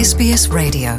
SBS Radio.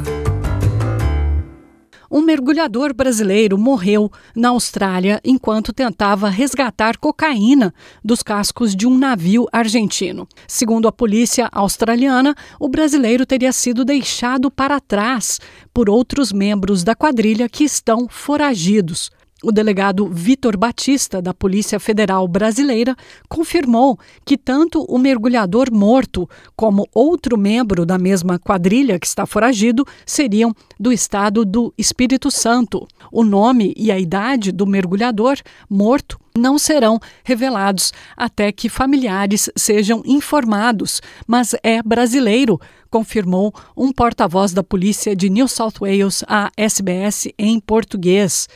Um mergulhador brasileiro morreu na Austrália enquanto tentava resgatar cocaína dos cascos de um navio argentino. Segundo a polícia australiana, o brasileiro teria sido deixado para trás por outros membros da quadrilha que estão foragidos. O delegado Vitor Batista, da Polícia Federal Brasileira, confirmou que tanto o mergulhador morto como outro membro da mesma quadrilha que está foragido seriam do estado do Espírito Santo. O nome e a idade do mergulhador morto não serão revelados até que familiares sejam informados, mas é brasileiro, confirmou um porta-voz da polícia de New South Wales à SBS em português.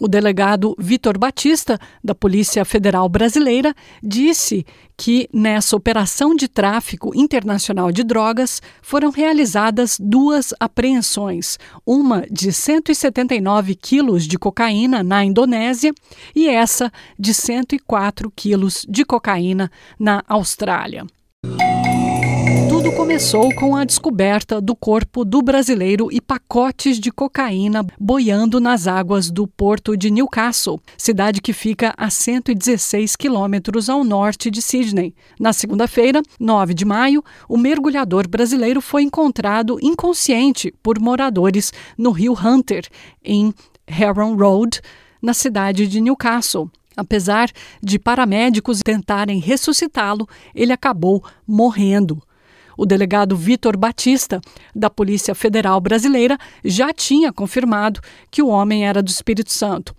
O delegado Vitor Batista, da Polícia Federal Brasileira, disse que nessa operação de tráfico internacional de drogas foram realizadas duas apreensões, uma de 179 quilos de cocaína na Indonésia e essa de 104 quilos de cocaína na Austrália começou com a descoberta do corpo do brasileiro e pacotes de cocaína boiando nas águas do porto de Newcastle, cidade que fica a 116 quilômetros ao norte de Sydney. Na segunda-feira, 9 de maio, o mergulhador brasileiro foi encontrado inconsciente por moradores no rio Hunter, em Heron Road, na cidade de Newcastle. Apesar de paramédicos tentarem ressuscitá-lo, ele acabou morrendo. O delegado Vitor Batista, da Polícia Federal Brasileira, já tinha confirmado que o homem era do Espírito Santo.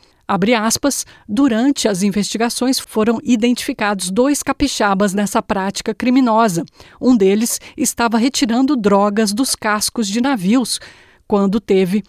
Aspas, durante as investigações foram identificados dois capixabas nessa prática criminosa. Um deles estava retirando drogas dos cascos de navios quando teve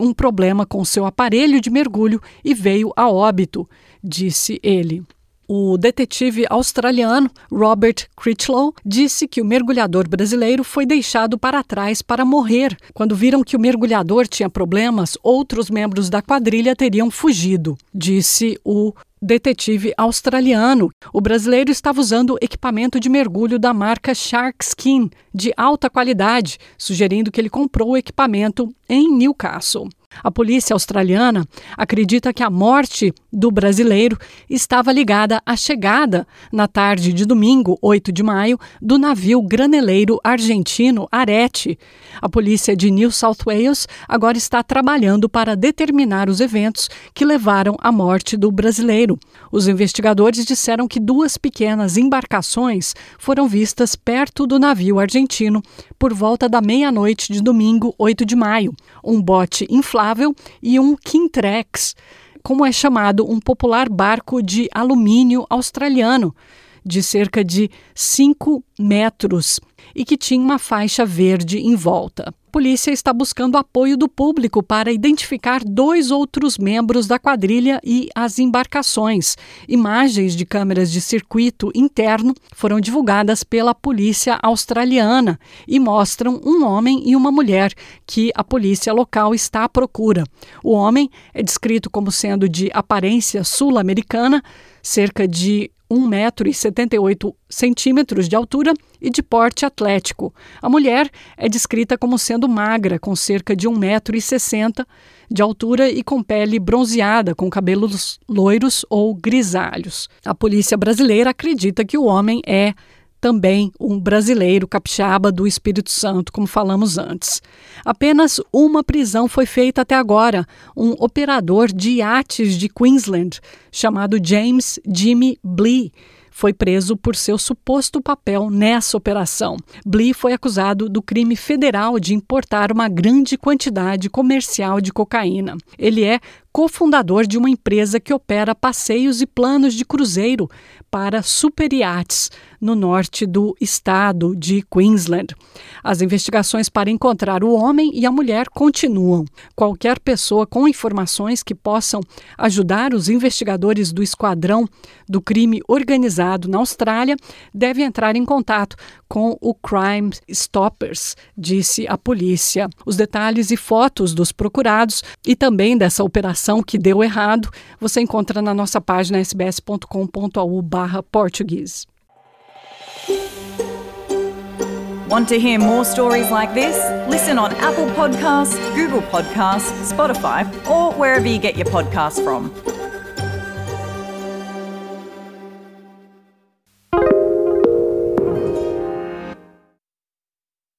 um problema com seu aparelho de mergulho e veio a óbito, disse ele. O detetive australiano Robert Critchlow disse que o mergulhador brasileiro foi deixado para trás para morrer. Quando viram que o mergulhador tinha problemas, outros membros da quadrilha teriam fugido, disse o detetive australiano. O brasileiro estava usando equipamento de mergulho da marca Shark Skin, de alta qualidade, sugerindo que ele comprou o equipamento em Newcastle. A polícia australiana acredita que a morte do brasileiro estava ligada à chegada, na tarde de domingo, 8 de maio, do navio graneleiro argentino Arete. A polícia de New South Wales agora está trabalhando para determinar os eventos que levaram à morte do brasileiro. Os investigadores disseram que duas pequenas embarcações foram vistas perto do navio argentino por volta da meia-noite de domingo, 8 de maio. Um bote inflável e um Kintrex, como é chamado um popular barco de alumínio australiano, de cerca de 5 metros e que tinha uma faixa verde em volta polícia está buscando apoio do público para identificar dois outros membros da quadrilha e as embarcações. Imagens de câmeras de circuito interno foram divulgadas pela polícia australiana e mostram um homem e uma mulher que a polícia local está à procura. O homem é descrito como sendo de aparência sul-americana, cerca de 1,78 centímetros de altura e de porte atlético. A mulher é descrita como sendo magra, com cerca de 1,60m de altura e com pele bronzeada, com cabelos loiros ou grisalhos. A polícia brasileira acredita que o homem é também um brasileiro capixaba do Espírito Santo, como falamos antes. Apenas uma prisão foi feita até agora, um operador de iates de Queensland, chamado James Jimmy Blee, foi preso por seu suposto papel nessa operação. Blee foi acusado do crime federal de importar uma grande quantidade comercial de cocaína. Ele é cofundador de uma empresa que opera passeios e planos de cruzeiro para superiates no norte do estado de Queensland. As investigações para encontrar o homem e a mulher continuam. Qualquer pessoa com informações que possam ajudar os investigadores do Esquadrão do Crime Organizado na Austrália deve entrar em contato com o Crime Stoppers, disse a polícia. Os detalhes e fotos dos procurados e também dessa operação que deu errado você encontra na nossa página sbs.com.au barra português. Want to hear more stories like this? Listen on Apple Podcasts, Google Podcasts, Spotify, or wherever you get your podcasts from.